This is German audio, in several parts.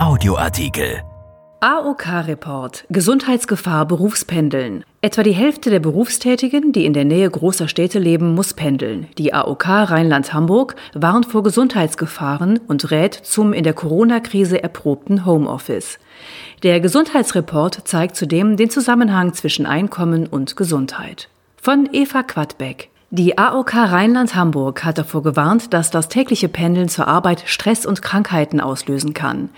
Audioartikel. AOK-Report Gesundheitsgefahr Berufspendeln. Etwa die Hälfte der Berufstätigen, die in der Nähe großer Städte leben, muss pendeln. Die AOK Rheinland-Hamburg warnt vor Gesundheitsgefahren und rät zum in der Corona-Krise erprobten Homeoffice. Der Gesundheitsreport zeigt zudem den Zusammenhang zwischen Einkommen und Gesundheit. Von Eva Quadbeck. Die AOK Rheinland-Hamburg hat davor gewarnt, dass das tägliche Pendeln zur Arbeit Stress und Krankheiten auslösen kann.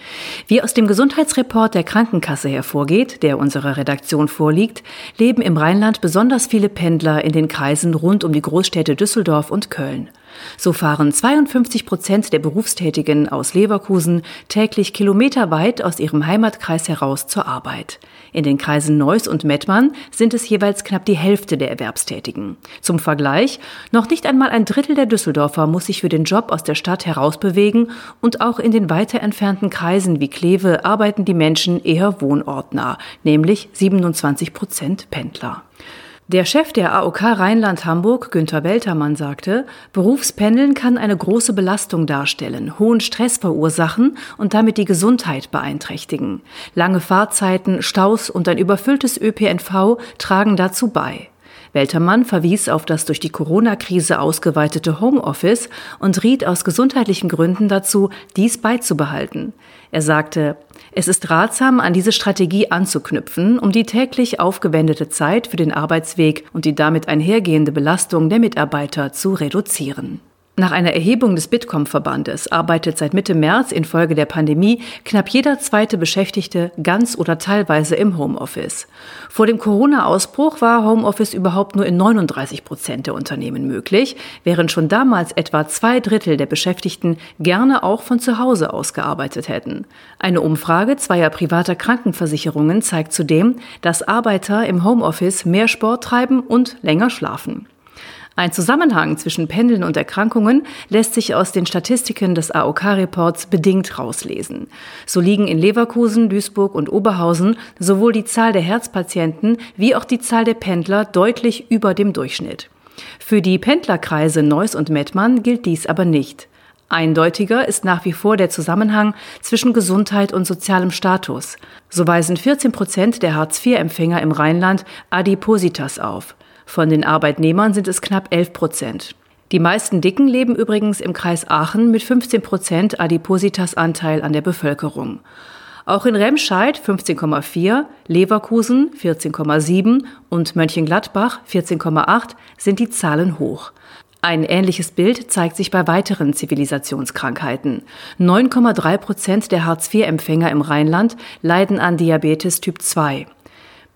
Wie aus dem Gesundheitsreport der Krankenkasse hervorgeht, der unserer Redaktion vorliegt, leben im Rheinland besonders viele Pendler in den Kreisen rund um die Großstädte Düsseldorf und Köln. So fahren 52 Prozent der Berufstätigen aus Leverkusen täglich kilometerweit aus ihrem Heimatkreis heraus zur Arbeit. In den Kreisen Neuss und Mettmann sind es jeweils knapp die Hälfte der Erwerbstätigen. Zum Vergleich, noch nicht einmal ein Drittel der Düsseldorfer muss sich für den Job aus der Stadt herausbewegen und auch in den weiter entfernten Kreisen wie Kleve arbeiten die Menschen eher wohnortnah, nämlich 27 Prozent Pendler. Der Chef der AOK Rheinland-Hamburg, Günther Weltermann, sagte, Berufspendeln kann eine große Belastung darstellen, hohen Stress verursachen und damit die Gesundheit beeinträchtigen. Lange Fahrzeiten, Staus und ein überfülltes ÖPNV tragen dazu bei. Weltermann verwies auf das durch die Corona-Krise ausgeweitete Homeoffice und riet aus gesundheitlichen Gründen dazu, dies beizubehalten. Er sagte, es ist ratsam, an diese Strategie anzuknüpfen, um die täglich aufgewendete Zeit für den Arbeitsweg und die damit einhergehende Belastung der Mitarbeiter zu reduzieren. Nach einer Erhebung des Bitkom-Verbandes arbeitet seit Mitte März infolge der Pandemie knapp jeder zweite Beschäftigte ganz oder teilweise im Homeoffice. Vor dem Corona-Ausbruch war Homeoffice überhaupt nur in 39 Prozent der Unternehmen möglich, während schon damals etwa zwei Drittel der Beschäftigten gerne auch von zu Hause aus gearbeitet hätten. Eine Umfrage zweier privater Krankenversicherungen zeigt zudem, dass Arbeiter im Homeoffice mehr Sport treiben und länger schlafen. Ein Zusammenhang zwischen Pendeln und Erkrankungen lässt sich aus den Statistiken des AOK-Reports bedingt rauslesen. So liegen in Leverkusen, Duisburg und Oberhausen sowohl die Zahl der Herzpatienten wie auch die Zahl der Pendler deutlich über dem Durchschnitt. Für die Pendlerkreise Neuss und Mettmann gilt dies aber nicht. Eindeutiger ist nach wie vor der Zusammenhang zwischen Gesundheit und sozialem Status. So weisen 14 Prozent der Hartz-IV-Empfänger im Rheinland Adipositas auf. Von den Arbeitnehmern sind es knapp 11 Prozent. Die meisten Dicken leben übrigens im Kreis Aachen mit 15 Prozent Adipositas-Anteil an der Bevölkerung. Auch in Remscheid 15,4, Leverkusen 14,7 und Mönchengladbach 14,8 sind die Zahlen hoch. Ein ähnliches Bild zeigt sich bei weiteren Zivilisationskrankheiten. 9,3 Prozent der Hartz-IV-Empfänger im Rheinland leiden an Diabetes Typ 2.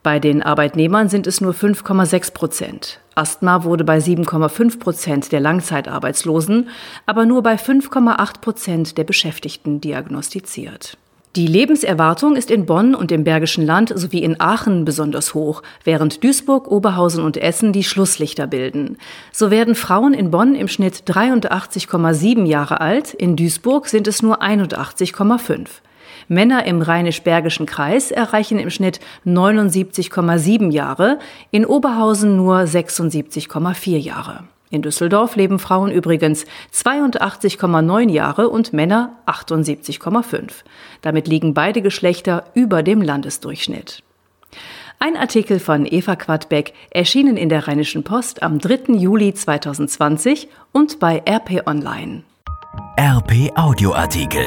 Bei den Arbeitnehmern sind es nur 5,6 Prozent. Asthma wurde bei 7,5 Prozent der Langzeitarbeitslosen, aber nur bei 5,8 Prozent der Beschäftigten diagnostiziert. Die Lebenserwartung ist in Bonn und im Bergischen Land sowie in Aachen besonders hoch, während Duisburg, Oberhausen und Essen die Schlusslichter bilden. So werden Frauen in Bonn im Schnitt 83,7 Jahre alt, in Duisburg sind es nur 81,5. Männer im Rheinisch-Bergischen Kreis erreichen im Schnitt 79,7 Jahre, in Oberhausen nur 76,4 Jahre. In Düsseldorf leben Frauen übrigens 82,9 Jahre und Männer 78,5. Damit liegen beide Geschlechter über dem Landesdurchschnitt. Ein Artikel von Eva Quadbeck erschienen in der Rheinischen Post am 3. Juli 2020 und bei RP Online. RP Audioartikel.